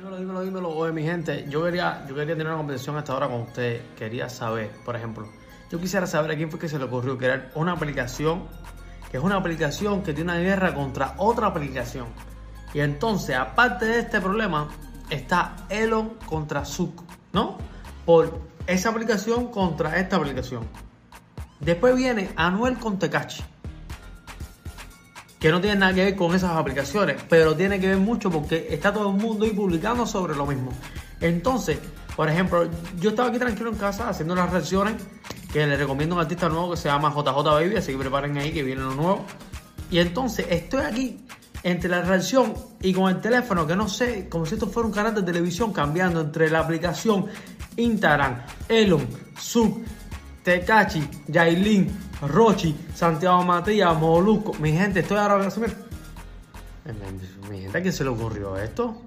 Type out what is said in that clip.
Dímelo, dímelo, dímelo. Oye, mi gente, yo quería, yo quería tener una conversación hasta ahora con usted. Quería saber, por ejemplo, yo quisiera saber a quién fue que se le ocurrió crear una aplicación, que es una aplicación que tiene una guerra contra otra aplicación. Y entonces, aparte de este problema, está Elon contra Zuck, ¿no? Por esa aplicación contra esta aplicación. Después viene Anuel con Tecachi que no tiene nada que ver con esas aplicaciones, pero tiene que ver mucho porque está todo el mundo ahí publicando sobre lo mismo. Entonces, por ejemplo, yo estaba aquí tranquilo en casa haciendo unas reacciones que le recomiendo a un artista nuevo que se llama JJ Baby, así que preparen ahí que viene lo nuevo. Y entonces estoy aquí entre la reacción y con el teléfono, que no sé, como si esto fuera un canal de televisión, cambiando entre la aplicación Instagram, Elon, Sub, Tecachi, Yailin, Rochi, Santiago Matías, Molusco. Mi gente, estoy ahora. Mi gente, ¿a quién se le ocurrió esto?